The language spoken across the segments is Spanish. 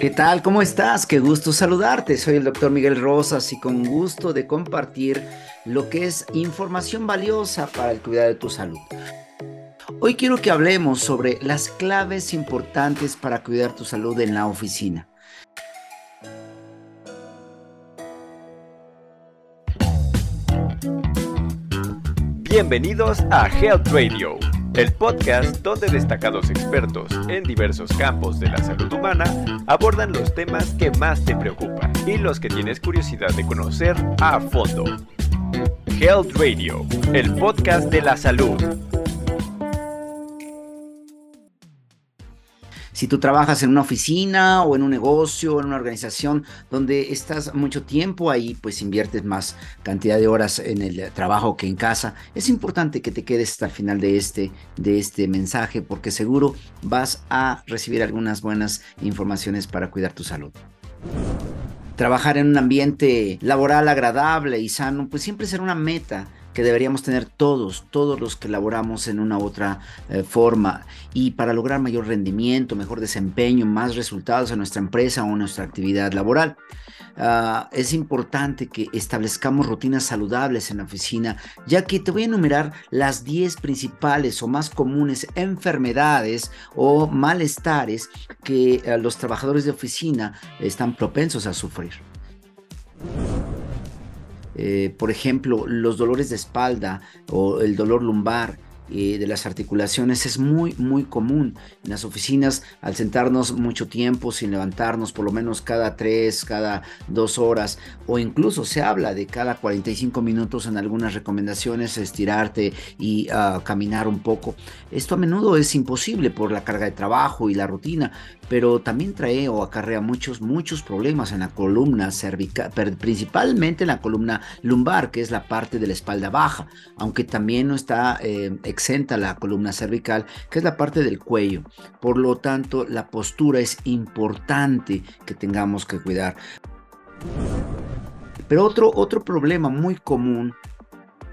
¿Qué tal? ¿Cómo estás? Qué gusto saludarte. Soy el doctor Miguel Rosas y con gusto de compartir lo que es información valiosa para el cuidado de tu salud. Hoy quiero que hablemos sobre las claves importantes para cuidar tu salud en la oficina. Bienvenidos a Health Radio el podcast donde destacados expertos en diversos campos de la salud humana abordan los temas que más te preocupan y los que tienes curiosidad de conocer a fondo. Health Radio, el podcast de la salud. Si tú trabajas en una oficina o en un negocio, o en una organización donde estás mucho tiempo ahí, pues inviertes más cantidad de horas en el trabajo que en casa. Es importante que te quedes hasta el final de este, de este mensaje porque seguro vas a recibir algunas buenas informaciones para cuidar tu salud trabajar en un ambiente laboral agradable y sano, pues siempre será una meta que deberíamos tener todos, todos los que laboramos en una u otra eh, forma y para lograr mayor rendimiento, mejor desempeño, más resultados en nuestra empresa o en nuestra actividad laboral. Ah, es importante que establezcamos rutinas saludables en la oficina, ya que te voy a enumerar las 10 principales o más comunes enfermedades o malestares que eh, los trabajadores de oficina están propensos a sufrir. Eh, por ejemplo, los dolores de espalda o el dolor lumbar, de las articulaciones es muy, muy común. En las oficinas, al sentarnos mucho tiempo sin levantarnos, por lo menos cada tres, cada dos horas, o incluso se habla de cada 45 minutos en algunas recomendaciones, estirarte y ah, caminar un poco. Esto a menudo es imposible por la carga de trabajo y la rutina, pero también trae o acarrea muchos, muchos problemas en la columna cervical, principalmente en la columna lumbar, que es la parte de la espalda baja, aunque también no está eh, exenta la columna cervical, que es la parte del cuello. Por lo tanto, la postura es importante que tengamos que cuidar. Pero otro, otro problema muy común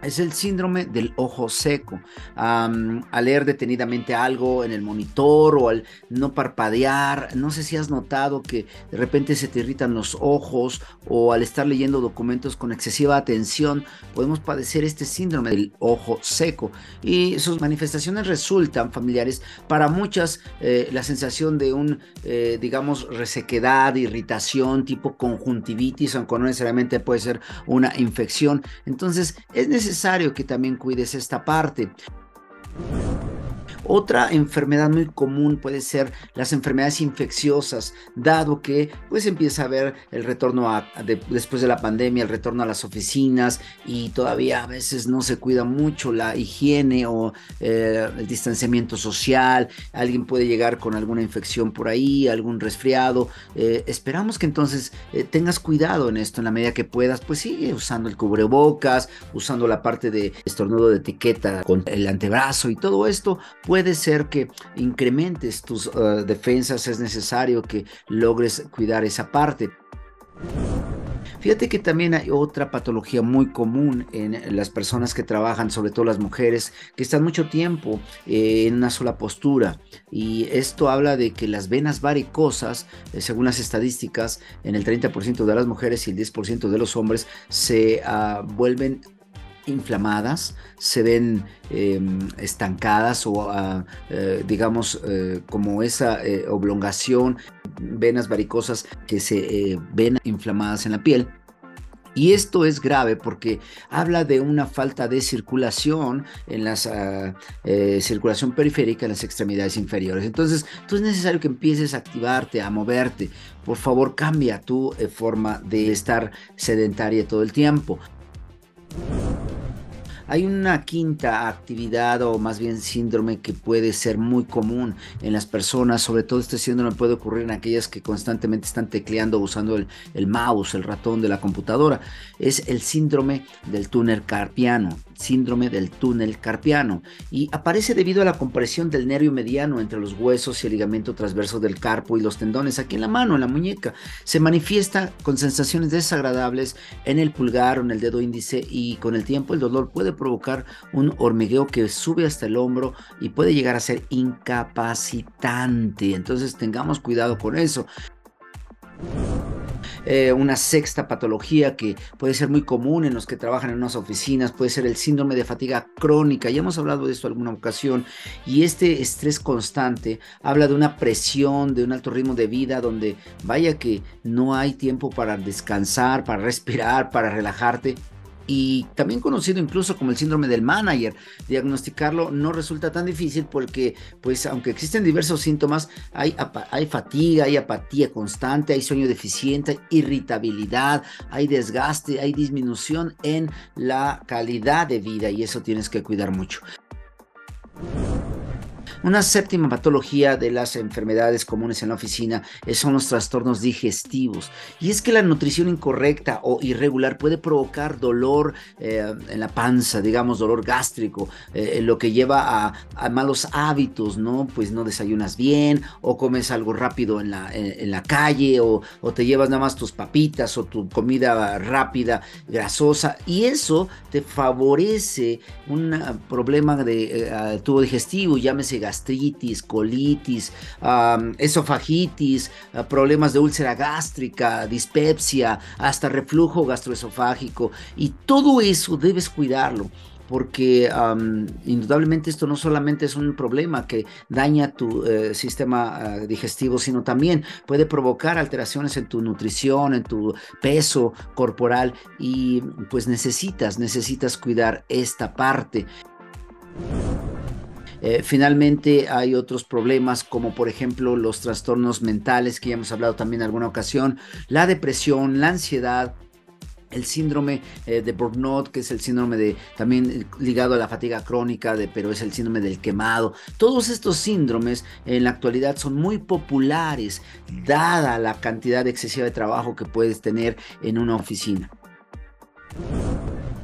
es el síndrome del ojo seco. al leer detenidamente algo en el monitor o al no parpadear, no sé si has notado que de repente se te irritan los ojos o al estar leyendo documentos con excesiva atención, podemos padecer este síndrome del ojo seco. Y sus manifestaciones resultan familiares para muchas, eh, la sensación de un, eh, digamos, resequedad, irritación tipo conjuntivitis, aunque no necesariamente puede ser una infección. Entonces es necesario necesario que también cuides esta parte. Otra enfermedad muy común puede ser las enfermedades infecciosas, dado que pues empieza a haber el retorno a, después de la pandemia, el retorno a las oficinas y todavía a veces no se cuida mucho la higiene o eh, el distanciamiento social, alguien puede llegar con alguna infección por ahí, algún resfriado. Eh, esperamos que entonces eh, tengas cuidado en esto en la medida que puedas, pues sigue usando el cubrebocas, usando la parte de estornudo de etiqueta con el antebrazo y todo esto ser que incrementes tus uh, defensas, es necesario que logres cuidar esa parte. Fíjate que también hay otra patología muy común en las personas que trabajan, sobre todo las mujeres, que están mucho tiempo eh, en una sola postura. Y esto habla de que las venas varicosas, eh, según las estadísticas, en el 30% de las mujeres y el 10% de los hombres, se uh, vuelven inflamadas, se ven em, estancadas o ah, eh, digamos eh, como esa eh, oblongación, venas varicosas que se ven inflamadas en la piel. Y esto es grave porque habla de una falta de circulación en la ah, circulación periférica en las extremidades inferiores. Entonces, tú es necesario que empieces a activarte, a moverte. Por favor, cambia tu forma de estar sedentaria todo el tiempo. Hay una quinta actividad o más bien síndrome que puede ser muy común en las personas, sobre todo este síndrome puede ocurrir en aquellas que constantemente están tecleando usando el, el mouse, el ratón de la computadora. Es el síndrome del túnel carpiano síndrome del túnel carpiano y aparece debido a la compresión del nervio mediano entre los huesos y el ligamento transverso del carpo y los tendones aquí en la mano, en la muñeca. Se manifiesta con sensaciones desagradables en el pulgar o en el dedo índice y con el tiempo el dolor puede provocar un hormigueo que sube hasta el hombro y puede llegar a ser incapacitante. Entonces tengamos cuidado con eso. Eh, una sexta patología que puede ser muy común en los que trabajan en unas oficinas, puede ser el síndrome de fatiga crónica. Ya hemos hablado de esto alguna ocasión. Y este estrés constante habla de una presión, de un alto ritmo de vida, donde vaya que no hay tiempo para descansar, para respirar, para relajarte y también conocido incluso como el síndrome del manager. Diagnosticarlo no resulta tan difícil porque, pues, aunque existen diversos síntomas, hay, hay fatiga, hay apatía constante, hay sueño deficiente, irritabilidad, hay desgaste, hay disminución en la calidad de vida y eso tienes que cuidar mucho. Una séptima patología de las enfermedades comunes en la oficina son los trastornos digestivos. Y es que la nutrición incorrecta o irregular puede provocar dolor eh, en la panza, digamos, dolor gástrico, eh, lo que lleva a, malos hábitos, ¿no? Pues no desayunas bien o comes algo rápido en la, en, la calle o, te llevas nada más tus papitas o tu comida rápida, grasosa. Y eso te favorece un problema de eh, tubo digestivo, llámese colitis, esofagitis, ah, problemas de úlcera gástrica, dispepsia, hasta reflujo gastroesofágico. Y todo eso debes cuidarlo porque indudablemente esto no solamente es un problema que daña tu eh, sistema ah, digestivo, sino también puede provocar alteraciones en tu nutrición, en tu peso corporal y pues necesitas, necesitas cuidar esta parte. Eh, finalmente hay otros problemas como por ejemplo los trastornos mentales que ya hemos hablado también en alguna ocasión, la depresión, la ansiedad, el síndrome eh, de Burnout, que es el síndrome de también ligado a la fatiga crónica, de, pero es el síndrome del quemado. Todos estos síndromes en la actualidad son muy populares, dada la cantidad excesiva de trabajo que puedes tener en una oficina.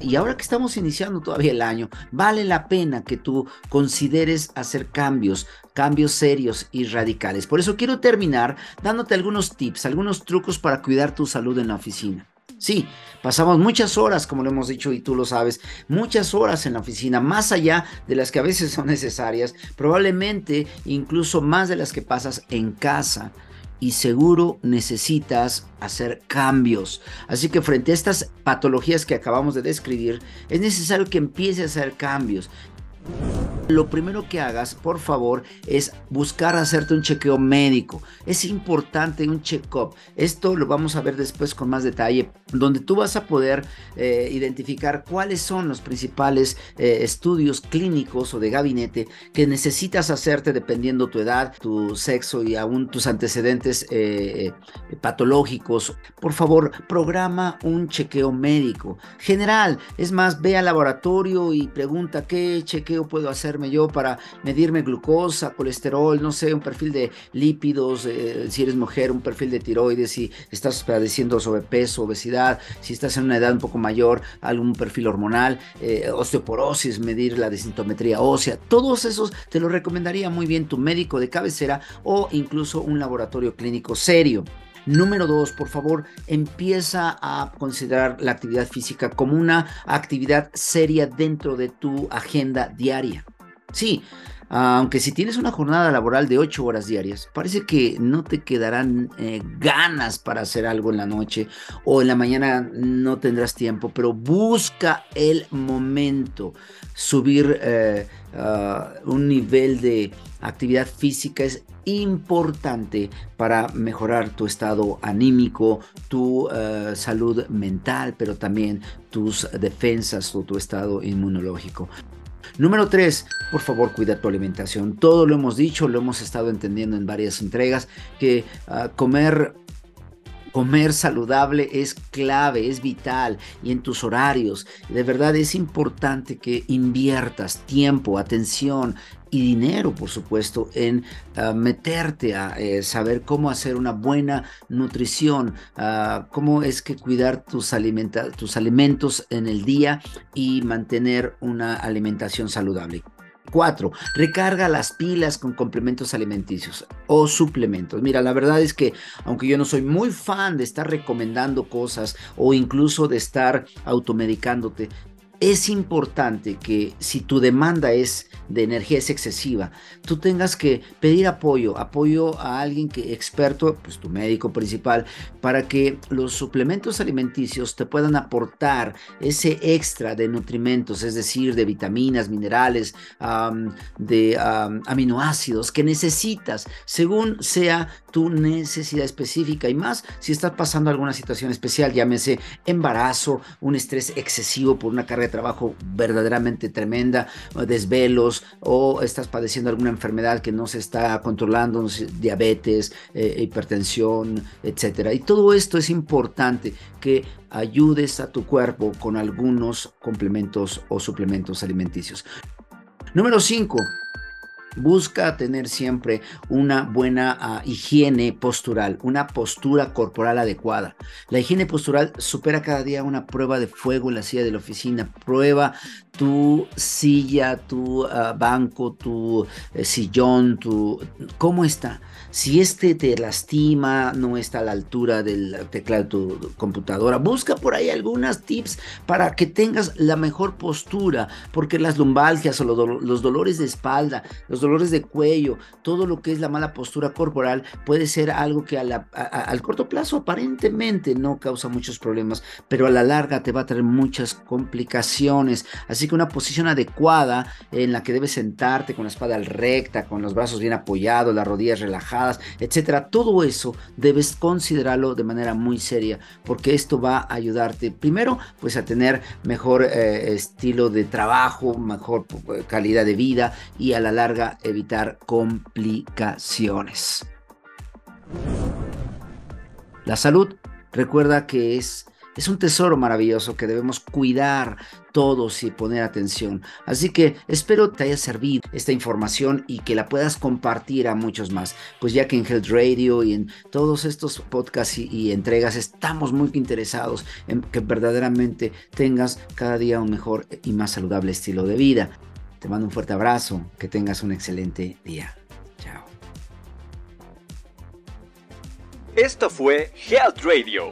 Y ahora que estamos iniciando todavía el año, vale la pena que tú consideres hacer cambios, cambios serios y radicales. Por eso quiero terminar dándote algunos tips, algunos trucos para cuidar tu salud en la oficina. Sí, pasamos muchas horas, como lo hemos dicho y tú lo sabes, muchas horas en la oficina, más allá de las que a veces son necesarias, probablemente incluso más de las que pasas en casa y seguro necesitas hacer cambios. Así que frente a estas patologías que acabamos de describir, es necesario que empieces a hacer cambios. Lo primero que hagas, por favor, es buscar hacerte un chequeo médico. Es importante un check-up. Esto lo vamos a ver después con más detalle, donde tú vas a poder eh, identificar cuáles son los principales eh, estudios clínicos o de gabinete que necesitas hacerte dependiendo tu edad, tu sexo y aún tus antecedentes eh, patológicos. Por favor, programa un chequeo médico general. Es más, ve al laboratorio y pregunta qué chequeo puedo hacer yo para medirme glucosa, colesterol, no sé, un perfil de lípidos, eh, si eres mujer, un perfil de tiroides, si estás padeciendo sobrepeso, obesidad, si estás en una edad un poco mayor, algún perfil hormonal, eh, osteoporosis, medir la desintometría ósea, todos esos te lo recomendaría muy bien tu médico de cabecera o incluso un laboratorio clínico serio. Número dos, por favor, empieza a considerar la actividad física como una actividad seria dentro de tu agenda diaria. Sí, aunque si tienes una jornada laboral de 8 horas diarias, parece que no te quedarán eh, ganas para hacer algo en la noche o en la mañana no tendrás tiempo, pero busca el momento. Subir eh, un nivel de actividad física es importante para mejorar tu estado anímico, tu eh, salud mental, pero también tus defensas o tu estado inmunológico. Número 3, por favor cuida tu alimentación. Todo lo hemos dicho, lo hemos estado entendiendo en varias entregas, que ah, comer Comer saludable es clave, es vital y en tus horarios. De verdad es importante que inviertas tiempo, atención y dinero, por supuesto, en ah, meterte a eh, saber cómo hacer una buena nutrición, ah, cómo es que cuidar tus, tus alimentos en el día y mantener una alimentación saludable. 4. Recarga las pilas con complementos alimenticios o suplementos. Mira, la verdad es que aunque yo no soy muy fan de estar recomendando cosas o incluso de estar automedicándote, es importante que si tu demanda es de energía es excesiva, tú tengas que pedir apoyo, apoyo a alguien que experto, pues tu médico principal, para que los suplementos alimenticios te puedan aportar ese extra de nutrimentos, es decir, de vitaminas, minerales, de aminoácidos que necesitas según sea tu necesidad específica. Y más si estás pasando alguna situación especial, llámese embarazo, un estrés excesivo por una carga trabajo verdaderamente tremenda, desvelos o estás padeciendo alguna enfermedad que no se está controlando, diabetes, eh, hipertensión, etcétera. Y todo esto es importante que ayudes a tu cuerpo con algunos complementos o suplementos alimenticios. Número 5 Busca tener siempre una buena ah, higiene postural, una postura corporal adecuada. La higiene postural supera cada día una prueba de fuego en la silla de la oficina. Prueba tu silla, tu ah, banco, tu eh, sillón, tu cómo está. Si este te lastima, no está a la altura del teclado de tu computadora, busca por ahí algunas tips para que tengas la mejor postura, porque las lumbalgias o los, dolores de espalda, los dolores de cuello, todo lo que es la mala postura corporal puede ser algo que al corto plazo aparentemente no causa muchos problemas, pero a la larga te va a traer muchas complicaciones. Así una posición adecuada en la que debes sentarte con la espalda recta, con los brazos bien apoyados, las rodillas relajadas, etcétera. Todo eso debes considerarlo de manera muy seria porque esto va a ayudarte primero pues a tener mejor eh, estilo de trabajo, mejor eh, calidad de vida y a la larga evitar complicaciones. La salud, recuerda que es es un tesoro maravilloso que debemos cuidar todos y poner atención. Así que espero te haya servido esta información y que la puedas compartir a muchos más. Pues ya que en Health Radio y en todos estos podcasts y, entregas estamos muy interesados en que verdaderamente tengas cada día un mejor y más saludable estilo de vida. Te mando un fuerte abrazo, que tengas un excelente día. Chao. Esto fue Health Radio